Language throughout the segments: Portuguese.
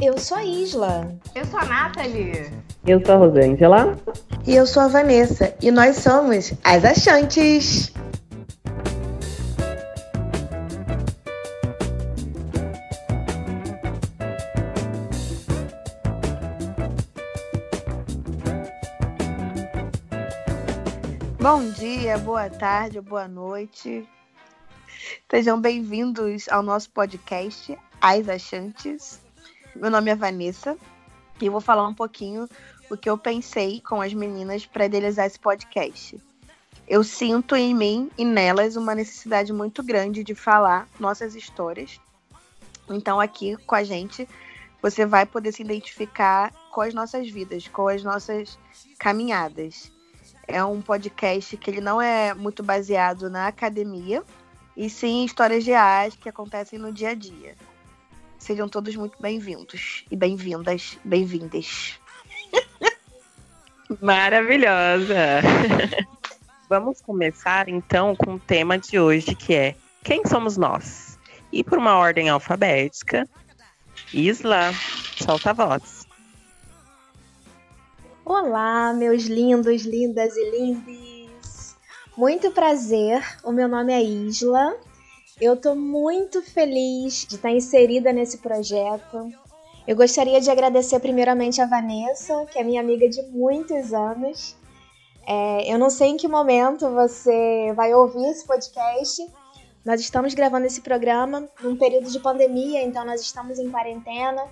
Eu sou a Isla. Eu sou a Nathalie. Eu sou a Rosângela. E eu sou a Vanessa. E nós somos as Achantes. Bom dia, boa tarde, boa noite. Sejam bem-vindos ao nosso podcast As Achantes. Meu nome é Vanessa e eu vou falar um pouquinho o que eu pensei com as meninas para idealizar esse podcast. Eu sinto em mim e nelas uma necessidade muito grande de falar nossas histórias. Então, aqui com a gente, você vai poder se identificar com as nossas vidas, com as nossas caminhadas. É um podcast que ele não é muito baseado na academia, e sim histórias reais que acontecem no dia a dia. Sejam todos muito bem-vindos e bem-vindas, bem-vindas. Maravilhosa! Vamos começar então com o tema de hoje, que é Quem somos nós? E por uma ordem alfabética, Isla, solta a voz. Olá, meus lindos, lindas e lindes. Muito prazer. O meu nome é Isla eu estou muito feliz de estar inserida nesse projeto. Eu gostaria de agradecer primeiramente a Vanessa, que é minha amiga de muitos anos. É, eu não sei em que momento você vai ouvir esse podcast. Nós estamos gravando esse programa num período de pandemia, então nós estamos em quarentena.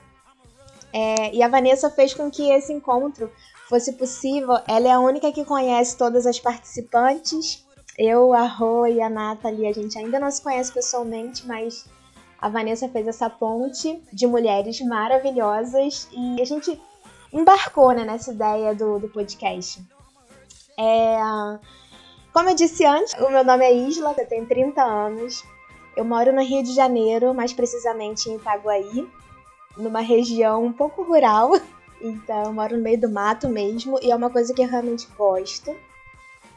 É, e a Vanessa fez com que esse encontro fosse possível. Ela é a única que conhece todas as participantes eu, a Rô e a Nathalie, a gente ainda não se conhece pessoalmente, mas a Vanessa fez essa ponte de mulheres maravilhosas e a gente embarcou né, nessa ideia do, do podcast. É, como eu disse antes, o meu nome é Isla, eu tenho 30 anos. Eu moro no Rio de Janeiro, mais precisamente em Itaguaí, numa região um pouco rural. Então, eu moro no meio do mato mesmo e é uma coisa que eu realmente gosto.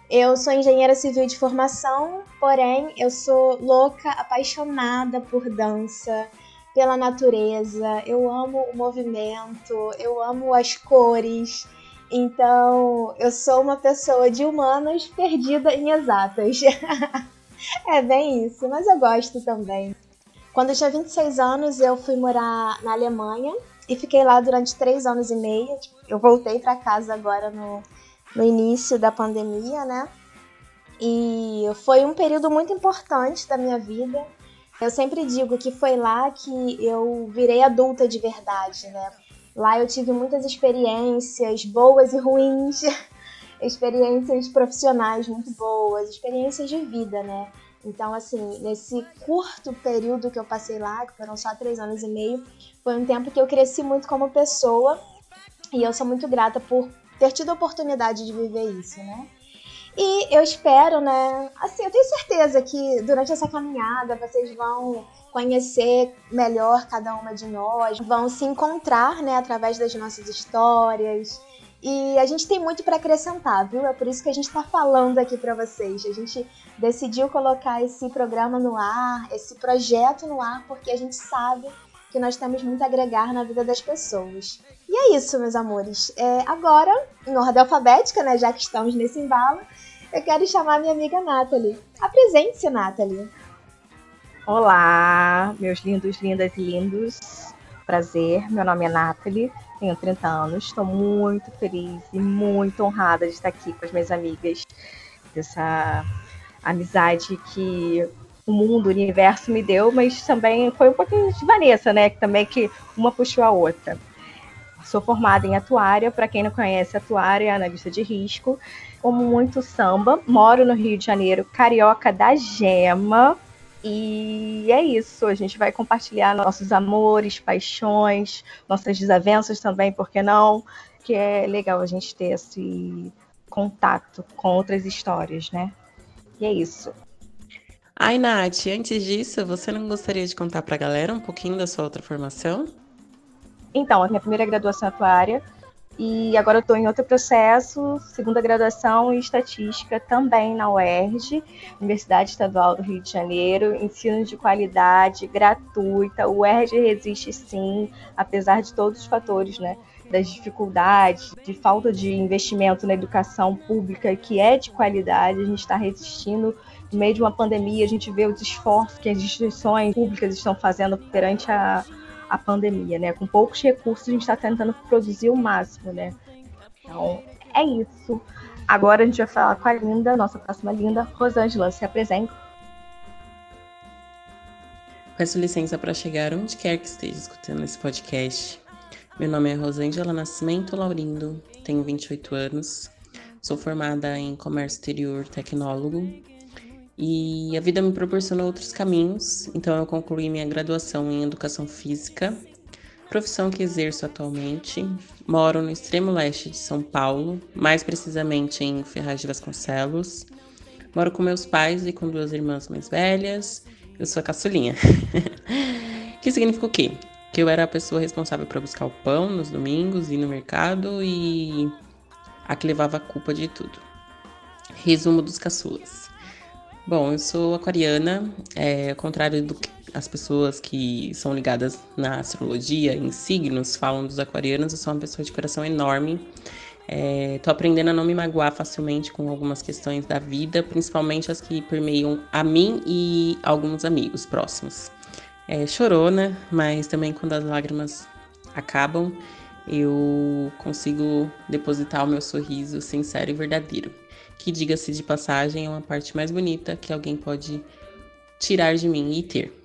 Eu sou engenheira civil de formação, porém eu sou louca, apaixonada por dança, pela natureza. Eu amo o movimento, eu amo as cores. Então, eu sou uma pessoa de humanas perdida em exatas. é bem isso, mas eu gosto também. Quando eu tinha 26 anos, eu fui morar na Alemanha e fiquei lá durante três anos e meio. Eu voltei para casa agora no no início da pandemia, né? E foi um período muito importante da minha vida. Eu sempre digo que foi lá que eu virei adulta de verdade, né? Lá eu tive muitas experiências boas e ruins, experiências profissionais muito boas, experiências de vida, né? Então, assim, nesse curto período que eu passei lá, que foram só três anos e meio, foi um tempo que eu cresci muito como pessoa e eu sou muito grata por ter tido a oportunidade de viver isso, né? E eu espero, né? Assim, eu tenho certeza que durante essa caminhada vocês vão conhecer melhor cada uma de nós, vão se encontrar, né, através das nossas histórias. E a gente tem muito para acrescentar, viu? É por isso que a gente está falando aqui para vocês. A gente decidiu colocar esse programa no ar, esse projeto no ar, porque a gente sabe que nós temos muito a agregar na vida das pessoas. E é isso, meus amores. É, agora, em ordem alfabética, né, já que estamos nesse embalo, eu quero chamar minha amiga Nathalie. Apresente-se, Nathalie. Olá, meus lindos, lindas e lindos. Prazer, meu nome é Nathalie, tenho 30 anos, estou muito feliz e muito honrada de estar aqui com as minhas amigas, dessa amizade que o mundo, o universo me deu, mas também foi um pouquinho de Vanessa, né? Que também que uma puxou a outra. Sou formada em atuária, para quem não conhece, atuária é analista de risco. Como muito samba, moro no Rio de Janeiro, carioca da gema. E é isso, a gente vai compartilhar nossos amores, paixões, nossas desavenças também, por que não? Que é legal a gente ter esse contato com outras histórias, né? E é isso. Ai, Nath, antes disso, você não gostaria de contar para a galera um pouquinho da sua outra formação? Então, a minha primeira graduação é atuária E agora eu estou em outro processo, segunda graduação em estatística, também na UERJ, Universidade Estadual do Rio de Janeiro, ensino de qualidade, gratuita. O UERJ resiste sim, apesar de todos os fatores, né? das dificuldades, de falta de investimento na educação pública que é de qualidade, a gente está resistindo no meio de uma pandemia, a gente vê os esforços que as instituições públicas estão fazendo perante a, a pandemia, né? Com poucos recursos, a gente está tentando produzir o máximo, né? Então, é isso. Agora a gente vai falar com a Linda, nossa próxima linda, Rosângela, se apresenta. Peço licença para chegar onde quer que esteja escutando esse podcast. Meu nome é Rosângela Nascimento Laurindo, tenho 28 anos, sou formada em comércio exterior tecnólogo e a vida me proporcionou outros caminhos, então eu concluí minha graduação em educação física, profissão que exerço atualmente. Moro no extremo leste de São Paulo, mais precisamente em Ferraz de Vasconcelos. Moro com meus pais e com duas irmãs mais velhas. Eu sou a caçulinha. que significa o quê? que eu era a pessoa responsável por buscar o pão nos domingos e no mercado e a que levava a culpa de tudo. Resumo dos caçulas. Bom, eu sou aquariana, é, ao contrário do que as pessoas que são ligadas na astrologia, em signos, falam dos aquarianos, eu sou uma pessoa de coração enorme. É, tô aprendendo a não me magoar facilmente com algumas questões da vida, principalmente as que permeiam a mim e alguns amigos próximos é, chorona, mas também quando as lágrimas acabam, eu consigo depositar o meu sorriso sincero e verdadeiro. Que, diga-se de passagem, é uma parte mais bonita que alguém pode tirar de mim e ter.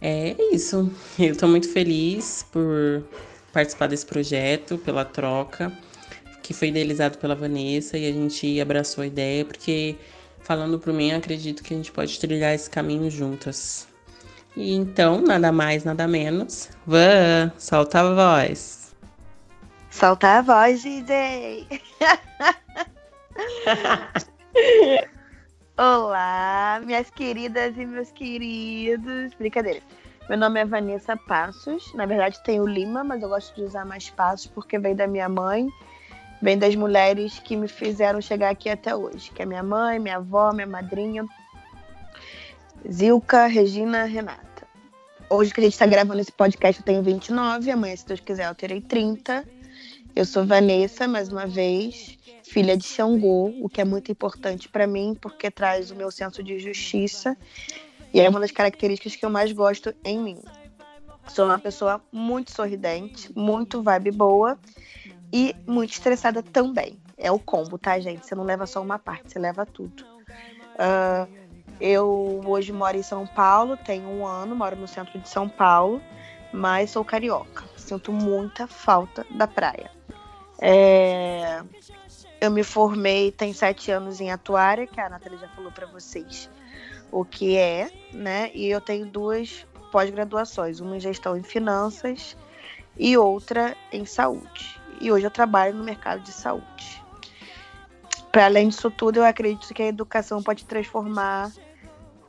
É isso. Eu estou muito feliz por participar desse projeto, pela troca, que foi idealizado pela Vanessa e a gente abraçou a ideia, porque, falando por mim, acredito que a gente pode trilhar esse caminho juntas. E então, nada mais, nada menos. Van, solta a voz. Solta a voz, DJ. Olá, minhas queridas e meus queridos. Brincadeira. Meu nome é Vanessa Passos. Na verdade, tenho Lima, mas eu gosto de usar mais Passos porque vem da minha mãe, vem das mulheres que me fizeram chegar aqui até hoje, que é minha mãe, minha avó, minha madrinha, Zilka, Regina, Renata. Hoje que a gente está gravando esse podcast, eu tenho 29, amanhã, se Deus quiser, eu terei 30. Eu sou Vanessa, mais uma vez, filha de Xangô, o que é muito importante para mim, porque traz o meu senso de justiça e é uma das características que eu mais gosto em mim. Sou uma pessoa muito sorridente, muito vibe boa e muito estressada também. É o combo, tá, gente? Você não leva só uma parte, você leva tudo. Uh, eu hoje moro em São Paulo, tenho um ano, moro no centro de São Paulo, mas sou carioca. Sinto muita falta da praia. É... Eu me formei tem sete anos em atuária, que a Nathalie já falou para vocês o que é, né? E eu tenho duas pós-graduações, uma em gestão em finanças e outra em saúde. E hoje eu trabalho no mercado de saúde. Para além disso tudo, eu acredito que a educação pode transformar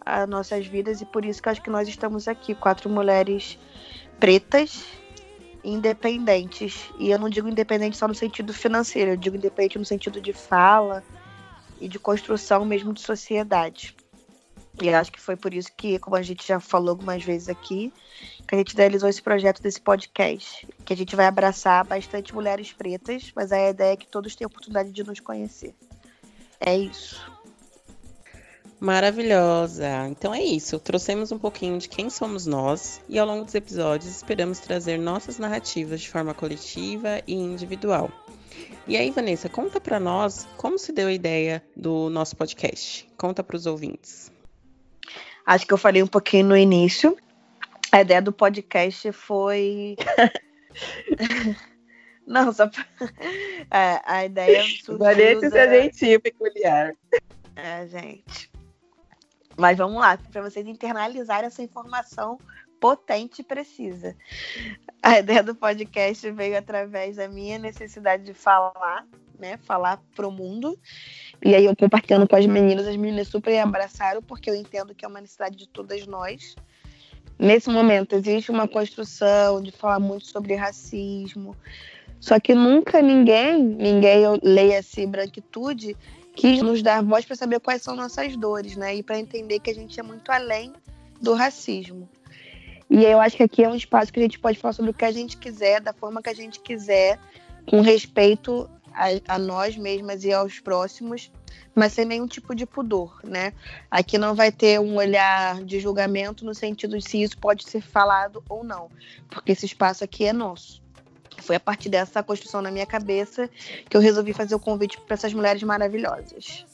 as nossas vidas e por isso que acho que nós estamos aqui, quatro mulheres pretas, independentes. E eu não digo independente só no sentido financeiro, eu digo independente no sentido de fala e de construção mesmo de sociedade. E acho que foi por isso que, como a gente já falou algumas vezes aqui, que a gente realizou esse projeto desse podcast. Que a gente vai abraçar bastante mulheres pretas, mas a ideia é que todos tenham a oportunidade de nos conhecer. É isso. Maravilhosa! Então é isso, trouxemos um pouquinho de quem somos nós e ao longo dos episódios esperamos trazer nossas narrativas de forma coletiva e individual. E aí, Vanessa, conta para nós como se deu a ideia do nosso podcast. Conta para os ouvintes. Acho que eu falei um pouquinho no início. A ideia do podcast foi. Não, só. É, a ideia. Vanessa é gentil, peculiar. É, gente. Mas vamos lá, para vocês internalizarem essa informação potente e precisa. A ideia do podcast veio através da minha necessidade de falar, né? Falar pro mundo. E aí eu compartilhando com as meninas, as meninas super abraçaram, porque eu entendo que é uma necessidade de todas nós. Nesse momento existe uma construção de falar muito sobre racismo, Só que nunca ninguém, ninguém leia-se branquitude, quis nos dar voz para saber quais são nossas dores, né? E para entender que a gente é muito além do racismo. E eu acho que aqui é um espaço que a gente pode falar sobre o que a gente quiser, da forma que a gente quiser, com respeito a, a nós mesmas e aos próximos, mas sem nenhum tipo de pudor, né? Aqui não vai ter um olhar de julgamento no sentido de se isso pode ser falado ou não, porque esse espaço aqui é nosso. Foi a partir dessa construção na minha cabeça que eu resolvi fazer o convite para essas mulheres maravilhosas.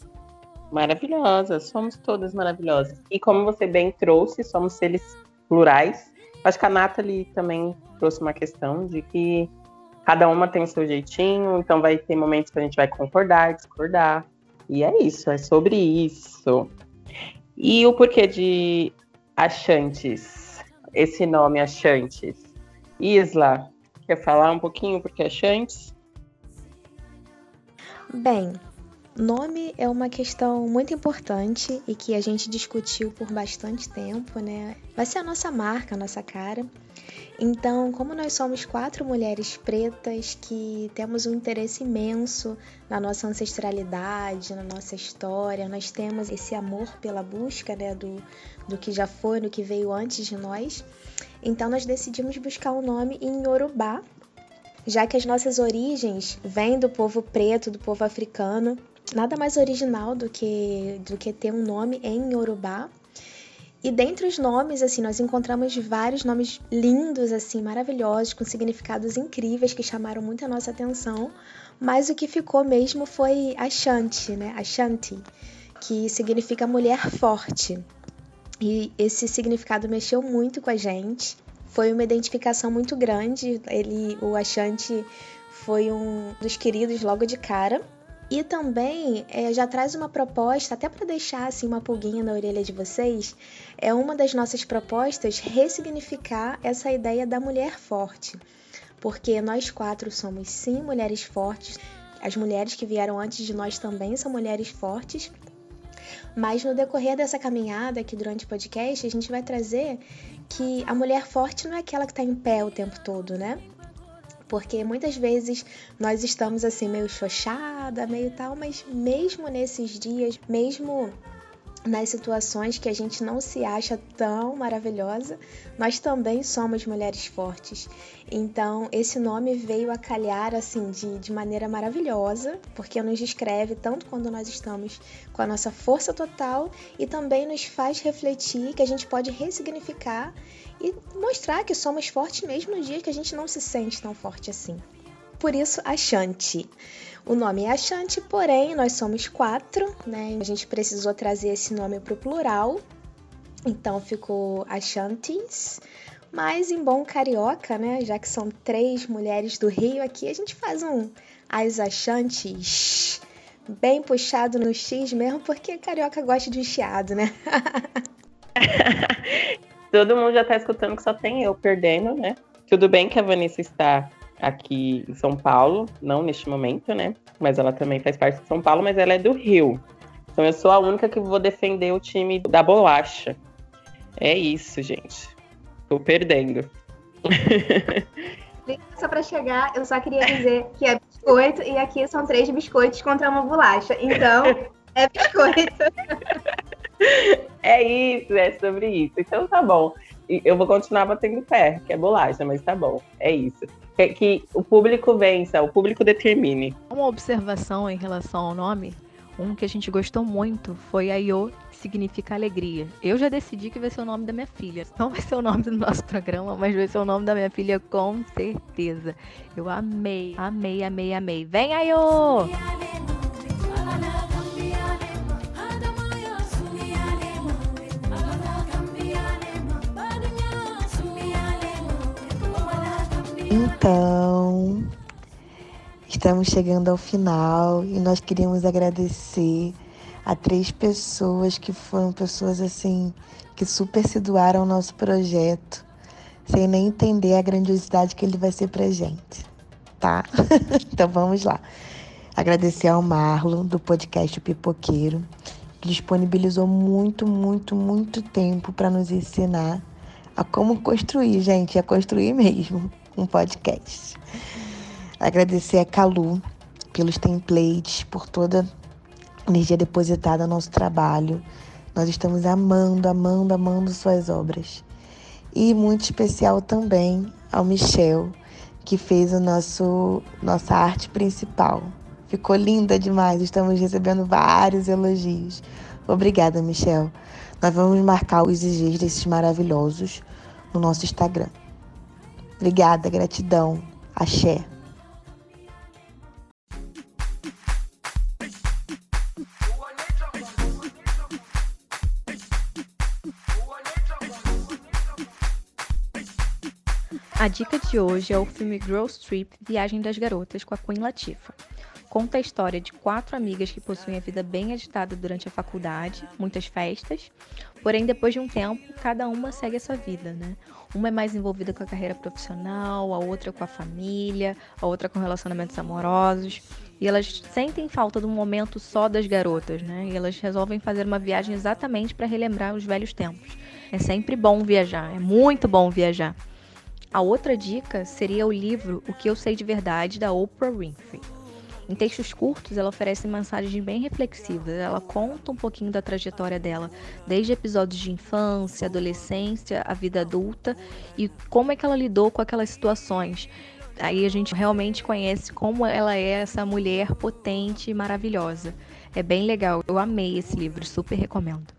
Maravilhosas, somos todas maravilhosas. E como você bem trouxe, somos seres plurais. Acho que a Nathalie também trouxe uma questão de que cada uma tem o seu jeitinho, então vai ter momentos que a gente vai concordar, discordar. E é isso, é sobre isso. E o porquê de Achantes? Esse nome Achantes. Isla, Quer falar um pouquinho porque é Chantes? Bem, nome é uma questão muito importante e que a gente discutiu por bastante tempo, né? Vai ser a nossa marca, a nossa cara. Então, como nós somos quatro mulheres pretas que temos um interesse imenso na nossa ancestralidade, na nossa história, nós temos esse amor pela busca né, do, do que já foi, do que veio antes de nós. Então nós decidimos buscar um nome em Yorubá, já que as nossas origens vêm do povo preto, do povo africano. Nada mais original do que, do que ter um nome em Yorubá. E dentre os nomes, assim, nós encontramos vários nomes lindos, assim, maravilhosos, com significados incríveis que chamaram muito a nossa atenção. Mas o que ficou mesmo foi Ashanti, né? Ashanti, que significa mulher forte. E esse significado mexeu muito com a gente. Foi uma identificação muito grande. Ele, o Ashanti foi um dos queridos logo de cara. E também é, já traz uma proposta, até para deixar assim uma pulguinha na orelha de vocês, é uma das nossas propostas ressignificar essa ideia da mulher forte. Porque nós quatro somos sim mulheres fortes, as mulheres que vieram antes de nós também são mulheres fortes, mas no decorrer dessa caminhada aqui durante o podcast, a gente vai trazer que a mulher forte não é aquela que está em pé o tempo todo, né? Porque muitas vezes nós estamos assim meio xoxada, meio tal, mas mesmo nesses dias, mesmo nas situações que a gente não se acha tão maravilhosa, nós também somos mulheres fortes. Então, esse nome veio a calhar assim de, de maneira maravilhosa, porque nos descreve tanto quando nós estamos com a nossa força total e também nos faz refletir que a gente pode ressignificar e mostrar que somos fortes mesmo no dia que a gente não se sente tão forte assim. Por isso, Ashanti. O nome é Ashanti, porém nós somos quatro, né? A gente precisou trazer esse nome para o plural, então ficou Ashantis. Mas em bom carioca, né? Já que são três mulheres do Rio aqui, a gente faz um As Ashantis bem puxado no X mesmo, porque carioca gosta de chiado, né? Todo mundo já tá escutando que só tem eu perdendo, né? Tudo bem que a Vanessa está aqui em São Paulo, não neste momento, né? Mas ela também faz parte de São Paulo, mas ela é do Rio. Então eu sou a única que vou defender o time da bolacha. É isso, gente. Tô perdendo. Só para chegar, eu só queria dizer que é biscoito e aqui são três biscoitos contra uma bolacha. Então, é biscoito. É isso, é sobre isso. Então tá bom. Eu vou continuar batendo pé, que é bolacha, mas tá bom. É isso que, que o público vença, o público determine. Uma observação em relação ao nome, um que a gente gostou muito foi a Io, que significa alegria. Eu já decidi que vai ser o nome da minha filha. Não vai ser o nome do nosso programa, mas vai ser o nome da minha filha com certeza. Eu amei, amei, amei, amei. Vem, Ayo! Então, estamos chegando ao final e nós queríamos agradecer a três pessoas que foram pessoas assim que super se doaram ao nosso projeto, sem nem entender a grandiosidade que ele vai ser pra gente, tá? então vamos lá. Agradecer ao Marlon do podcast Pipoqueiro, que disponibilizou muito, muito, muito tempo para nos ensinar a como construir, gente, a construir mesmo um podcast. Agradecer a Calu pelos templates, por toda a energia depositada no nosso trabalho. Nós estamos amando, amando, amando suas obras. E muito especial também ao Michel, que fez o nosso nossa arte principal. Ficou linda demais, estamos recebendo vários elogios. Obrigada, Michel. Nós vamos marcar os IGs desses maravilhosos no nosso Instagram. Obrigada, gratidão. Axé. A dica de hoje é o filme Girl Trip Viagem das Garotas com a Queen Latifah. Conta a história de quatro amigas que possuem a vida bem agitada durante a faculdade, muitas festas, porém depois de um tempo, cada uma segue a sua vida, né? Uma é mais envolvida com a carreira profissional, a outra com a família, a outra com relacionamentos amorosos, e elas sentem falta do momento só das garotas, né? E elas resolvem fazer uma viagem exatamente para relembrar os velhos tempos. É sempre bom viajar, é muito bom viajar. A outra dica seria o livro O que eu sei de verdade da Oprah Winfrey. Em textos curtos, ela oferece mensagens bem reflexivas. Ela conta um pouquinho da trajetória dela, desde episódios de infância, adolescência, a vida adulta e como é que ela lidou com aquelas situações. Aí a gente realmente conhece como ela é essa mulher potente e maravilhosa. É bem legal. Eu amei esse livro, super recomendo.